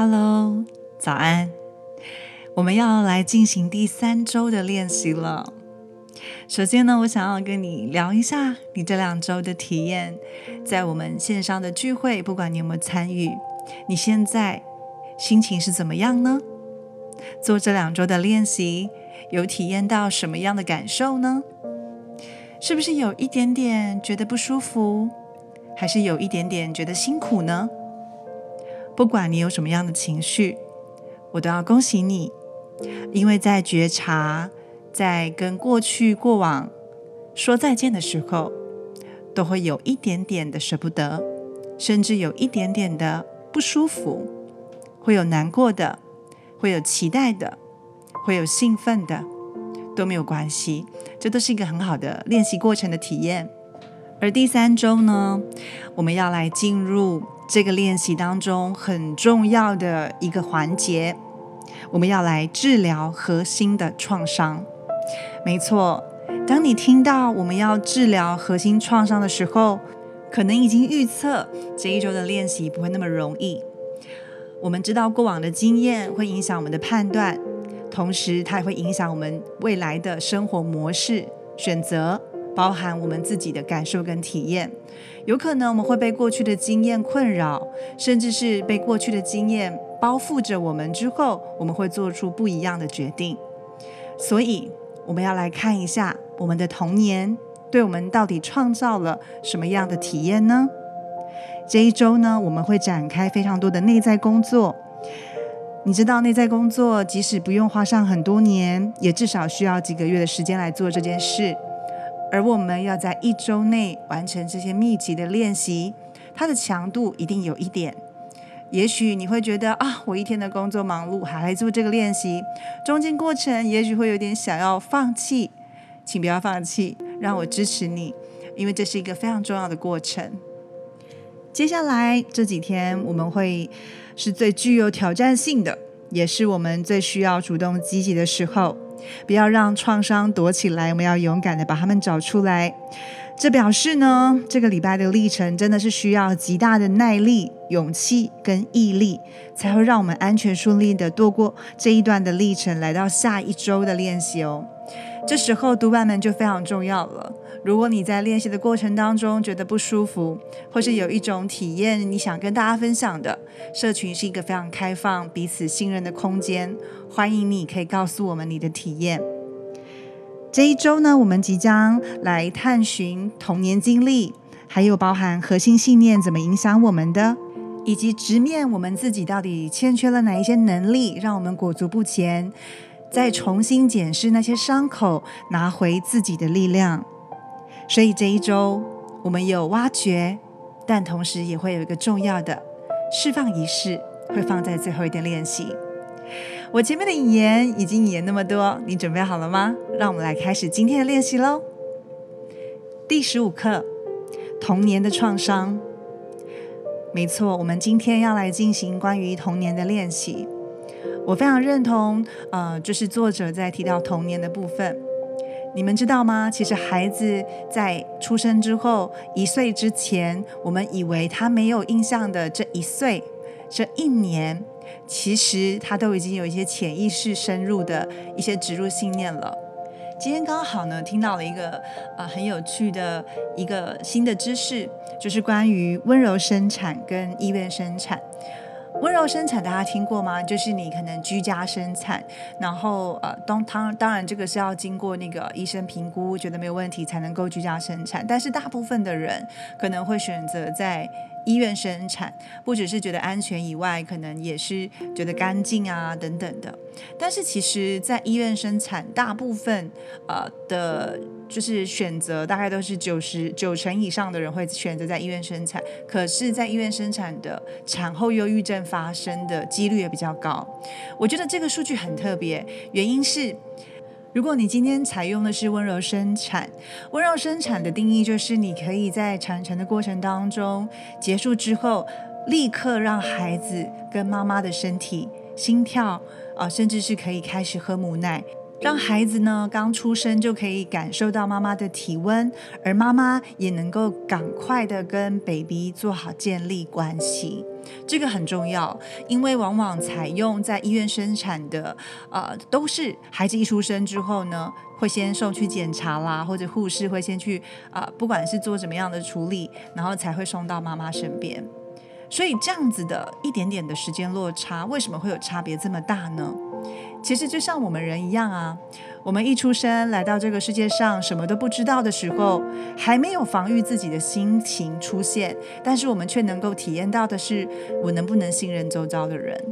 Hello，早安！我们要来进行第三周的练习了。首先呢，我想要跟你聊一下你这两周的体验，在我们线上的聚会，不管你有没有参与，你现在心情是怎么样呢？做这两周的练习，有体验到什么样的感受呢？是不是有一点点觉得不舒服，还是有一点点觉得辛苦呢？不管你有什么样的情绪，我都要恭喜你，因为在觉察。在跟过去、过往说再见的时候，都会有一点点的舍不得，甚至有一点点的不舒服，会有难过的，会有期待的，会有兴奋的，都没有关系，这都是一个很好的练习过程的体验。而第三周呢，我们要来进入这个练习当中很重要的一个环节，我们要来治疗核心的创伤。没错，当你听到我们要治疗核心创伤的时候，可能已经预测这一周的练习不会那么容易。我们知道过往的经验会影响我们的判断，同时它也会影响我们未来的生活模式选择，包含我们自己的感受跟体验。有可能我们会被过去的经验困扰，甚至是被过去的经验包覆着我们之后，我们会做出不一样的决定。所以。我们要来看一下我们的童年对我们到底创造了什么样的体验呢？这一周呢，我们会展开非常多的内在工作。你知道，内在工作即使不用花上很多年，也至少需要几个月的时间来做这件事。而我们要在一周内完成这些密集的练习，它的强度一定有一点。也许你会觉得啊，我一天的工作忙碌，还来做这个练习，中间过程也许会有点想要放弃，请不要放弃，让我支持你，因为这是一个非常重要的过程。接下来这几天我们会是最具有挑战性的，也是我们最需要主动积极的时候，不要让创伤躲起来，我们要勇敢的把它们找出来。这表示呢，这个礼拜的历程真的是需要极大的耐力、勇气跟毅力，才会让我们安全顺利的度过这一段的历程，来到下一周的练习哦。这时候读版们就非常重要了。如果你在练习的过程当中觉得不舒服，或是有一种体验你想跟大家分享的，社群是一个非常开放、彼此信任的空间，欢迎你可以告诉我们你的体验。这一周呢，我们即将来探寻童年经历，还有包含核心信念怎么影响我们的，以及直面我们自己到底欠缺了哪一些能力，让我们裹足不前，再重新检视那些伤口，拿回自己的力量。所以这一周我们有挖掘，但同时也会有一个重要的释放仪式，会放在最后一点练习。我前面的引言已经引言那么多，你准备好了吗？让我们来开始今天的练习喽。第十五课：童年的创伤。没错，我们今天要来进行关于童年的练习。我非常认同，呃，就是作者在提到童年的部分。你们知道吗？其实孩子在出生之后一岁之前，我们以为他没有印象的这一岁，这一年。其实他都已经有一些潜意识深入的一些植入信念了。今天刚好呢，听到了一个啊很有趣的一个新的知识，就是关于温柔生产跟医院生产。温柔生产大家听过吗？就是你可能居家生产，然后呃当当当然这个是要经过那个医生评估，觉得没有问题才能够居家生产。但是大部分的人可能会选择在。医院生产不只是觉得安全以外，可能也是觉得干净啊等等的。但是其实，在医院生产，大部分呃的，就是选择大概都是九十九成以上的人会选择在医院生产。可是，在医院生产的产后忧郁症发生的几率也比较高。我觉得这个数据很特别，原因是。如果你今天采用的是温柔生产，温柔生产的定义就是你可以在产程的过程当中结束之后，立刻让孩子跟妈妈的身体心跳啊，甚至是可以开始喝母奶，让孩子呢刚出生就可以感受到妈妈的体温，而妈妈也能够赶快的跟 baby 做好建立关系。这个很重要，因为往往采用在医院生产的，呃，都是孩子一出生之后呢，会先送去检查啦，或者护士会先去啊，不管是做怎么样的处理，然后才会送到妈妈身边。所以这样子的一点点的时间落差，为什么会有差别这么大呢？其实就像我们人一样啊，我们一出生来到这个世界上，什么都不知道的时候，还没有防御自己的心情出现，但是我们却能够体验到的是，我能不能信任周遭的人。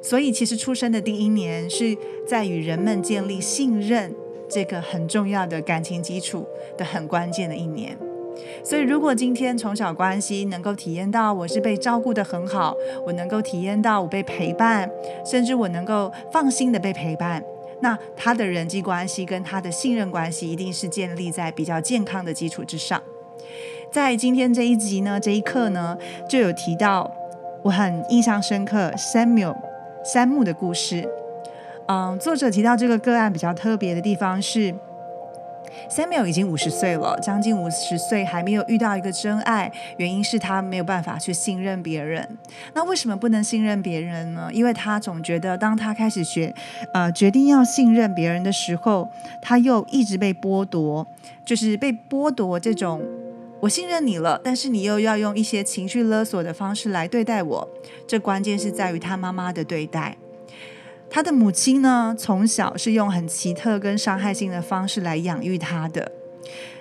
所以，其实出生的第一年是在与人们建立信任这个很重要的感情基础的很关键的一年。所以，如果今天从小关系能够体验到我是被照顾的很好，我能够体验到我被陪伴，甚至我能够放心的被陪伴，那他的人际关系跟他的信任关系一定是建立在比较健康的基础之上。在今天这一集呢，这一课呢，就有提到我很印象深刻，Samuel 山木的故事。嗯，作者提到这个个案比较特别的地方是。Samuel 已经五十岁了，将近五十岁还没有遇到一个真爱，原因是他没有办法去信任别人。那为什么不能信任别人呢？因为他总觉得，当他开始学，呃，决定要信任别人的时候，他又一直被剥夺，就是被剥夺这种我信任你了，但是你又要用一些情绪勒索的方式来对待我。这关键是在于他妈妈的对待。他的母亲呢，从小是用很奇特跟伤害性的方式来养育他的，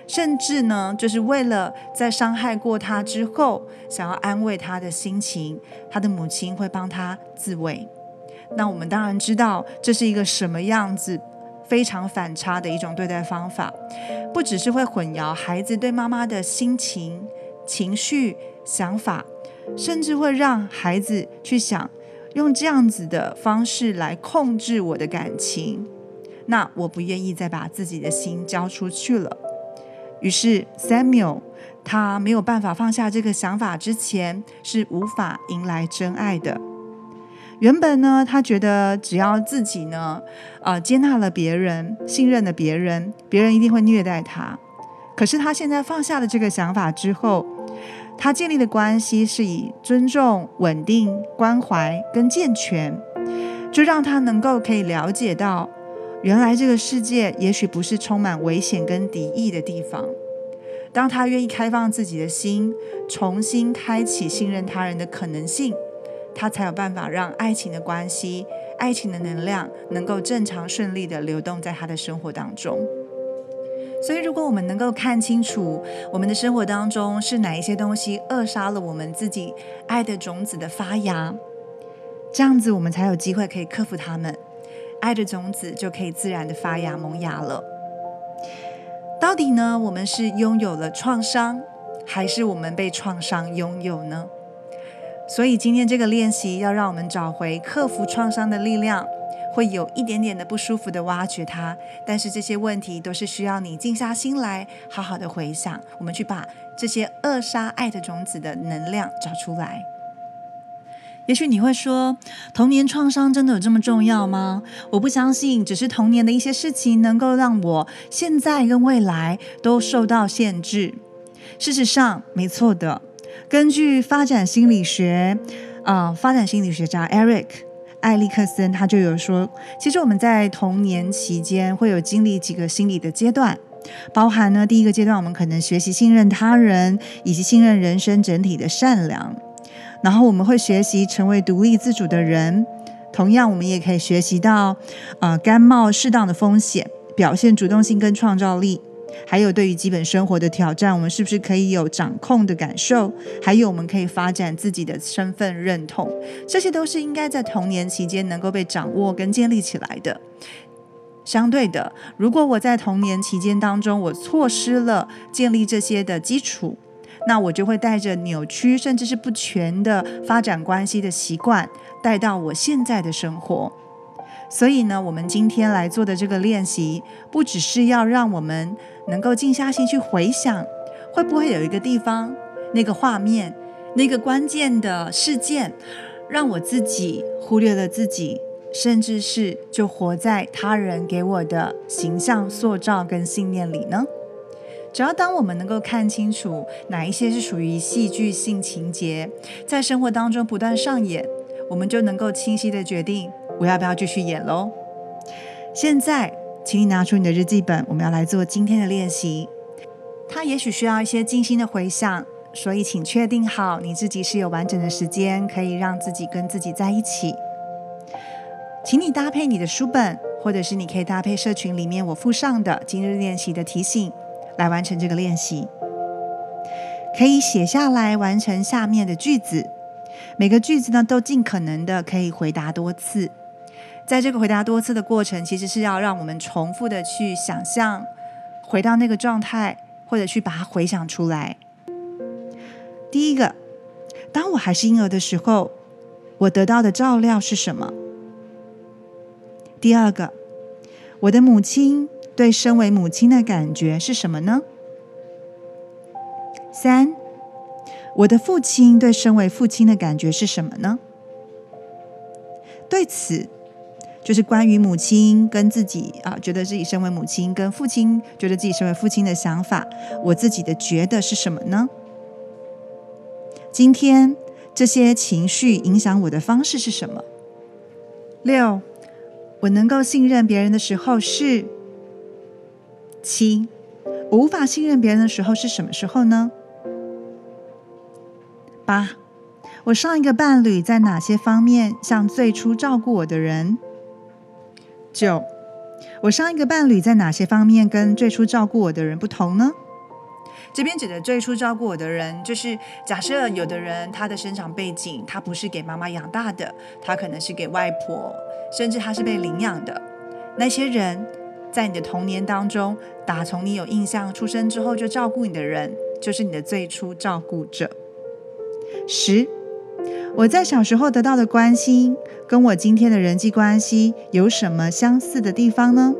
甚至呢，就是为了在伤害过他之后，想要安慰他的心情，他的母亲会帮他自慰。那我们当然知道，这是一个什么样子非常反差的一种对待方法，不只是会混淆孩子对妈妈的心情、情绪、想法，甚至会让孩子去想。用这样子的方式来控制我的感情，那我不愿意再把自己的心交出去了。于是 Samuel 他没有办法放下这个想法，之前是无法迎来真爱的。原本呢，他觉得只要自己呢，呃，接纳了别人，信任了别人，别人一定会虐待他。可是他现在放下了这个想法之后。他建立的关系是以尊重、稳定、关怀跟健全，就让他能够可以了解到，原来这个世界也许不是充满危险跟敌意的地方。当他愿意开放自己的心，重新开启信任他人的可能性，他才有办法让爱情的关系、爱情的能量能够正常顺利的流动在他的生活当中。所以，如果我们能够看清楚我们的生活当中是哪一些东西扼杀了我们自己爱的种子的发芽，这样子我们才有机会可以克服它们，爱的种子就可以自然的发芽萌芽了。到底呢，我们是拥有了创伤，还是我们被创伤拥有呢？所以今天这个练习要让我们找回克服创伤的力量。会有一点点的不舒服的挖掘它，但是这些问题都是需要你静下心来，好好的回想，我们去把这些扼杀爱的种子的能量找出来。也许你会说，童年创伤真的有这么重要吗？我不相信，只是童年的一些事情能够让我现在跟未来都受到限制。事实上，没错的。根据发展心理学，啊，发展心理学家 Eric。艾利克森他就有说，其实我们在童年期间会有经历几个心理的阶段，包含呢第一个阶段，我们可能学习信任他人，以及信任人生整体的善良，然后我们会学习成为独立自主的人，同样我们也可以学习到，呃，甘冒适当的风险，表现主动性跟创造力。还有对于基本生活的挑战，我们是不是可以有掌控的感受？还有我们可以发展自己的身份认同，这些都是应该在童年期间能够被掌握跟建立起来的。相对的，如果我在童年期间当中我错失了建立这些的基础，那我就会带着扭曲甚至是不全的发展关系的习惯带到我现在的生活。所以呢，我们今天来做的这个练习，不只是要让我们能够静下心去回想，会不会有一个地方、那个画面、那个关键的事件，让我自己忽略了自己，甚至是就活在他人给我的形象塑造跟信念里呢？只要当我们能够看清楚哪一些是属于戏剧性情节，在生活当中不断上演，我们就能够清晰的决定我要不要继续演喽。现在，请你拿出你的日记本，我们要来做今天的练习。它也许需要一些精心的回想，所以请确定好你自己是有完整的时间可以让自己跟自己在一起。请你搭配你的书本，或者是你可以搭配社群里面我附上的今日练习的提醒。来完成这个练习，可以写下来完成下面的句子。每个句子呢，都尽可能的可以回答多次。在这个回答多次的过程，其实是要让我们重复的去想象，回到那个状态，或者去把它回想出来。第一个，当我还是婴儿的时候，我得到的照料是什么？第二个，我的母亲。对身为母亲的感觉是什么呢？三，我的父亲对身为父亲的感觉是什么呢？对此，就是关于母亲跟自己啊，觉得自己身为母亲跟父亲觉得自己身为父亲的想法，我自己的觉得是什么呢？今天这些情绪影响我的方式是什么？六，我能够信任别人的时候是。七，我无法信任别人的时候是什么时候呢？八，我上一个伴侣在哪些方面像最初照顾我的人？九，我上一个伴侣在哪些方面跟最初照顾我的人不同呢？这边指的最初照顾我的人，就是假设有的人他的生长背景，他不是给妈妈养大的，他可能是给外婆，甚至他是被领养的那些人。在你的童年当中，打从你有印象出生之后就照顾你的人，就是你的最初照顾者。十，我在小时候得到的关心，跟我今天的人际关系有什么相似的地方呢？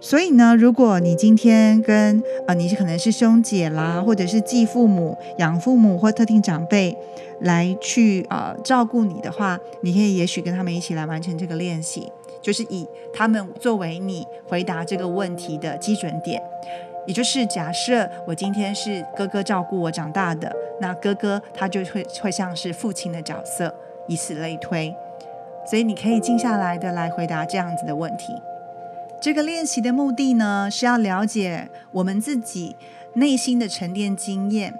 所以呢，如果你今天跟呃，你是可能是兄姐啦，或者是继父母、养父母或特定长辈来去呃照顾你的话，你可以也许跟他们一起来完成这个练习。就是以他们作为你回答这个问题的基准点，也就是假设我今天是哥哥照顾我长大的，那哥哥他就会会像是父亲的角色，以此类推。所以你可以静下来的来回答这样子的问题。这个练习的目的呢，是要了解我们自己内心的沉淀经验。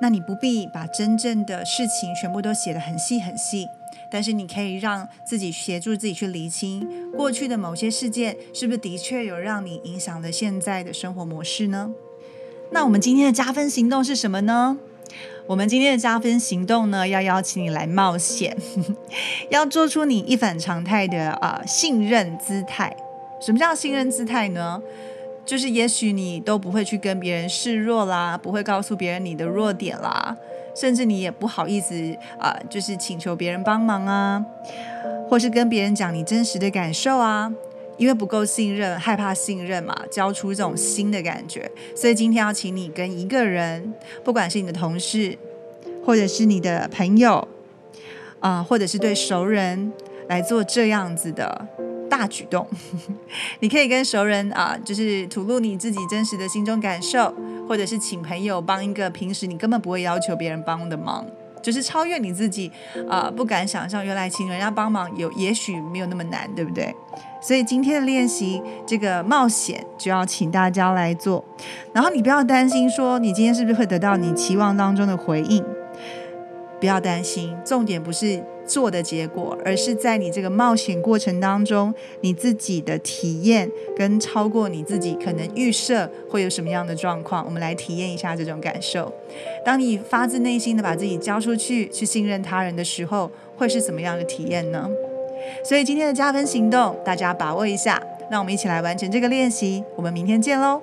那你不必把真正的事情全部都写得很细很细。但是你可以让自己协助自己去厘清过去的某些事件是不是的确有让你影响了现在的生活模式呢？那我们今天的加分行动是什么呢？我们今天的加分行动呢，要邀请你来冒险，要做出你一反常态的啊信任姿态。什么叫信任姿态呢？就是也许你都不会去跟别人示弱啦，不会告诉别人你的弱点啦。甚至你也不好意思啊，就是请求别人帮忙啊，或是跟别人讲你真实的感受啊，因为不够信任，害怕信任嘛，交出这种新的感觉。所以今天要请你跟一个人，不管是你的同事，或者是你的朋友，啊，或者是对熟人来做这样子的。大举动，你可以跟熟人啊，就是吐露你自己真实的心中感受，或者是请朋友帮一个平时你根本不会要求别人帮的忙，就是超越你自己啊，不敢想象原来请人家帮忙有也许没有那么难，对不对？所以今天的练习这个冒险就要请大家来做，然后你不要担心说你今天是不是会得到你期望当中的回应，不要担心，重点不是。做的结果，而是在你这个冒险过程当中，你自己的体验跟超过你自己可能预设会有什么样的状况，我们来体验一下这种感受。当你发自内心的把自己交出去，去信任他人的时候，会是怎么样的体验呢？所以今天的加分行动，大家把握一下。那我们一起来完成这个练习。我们明天见喽！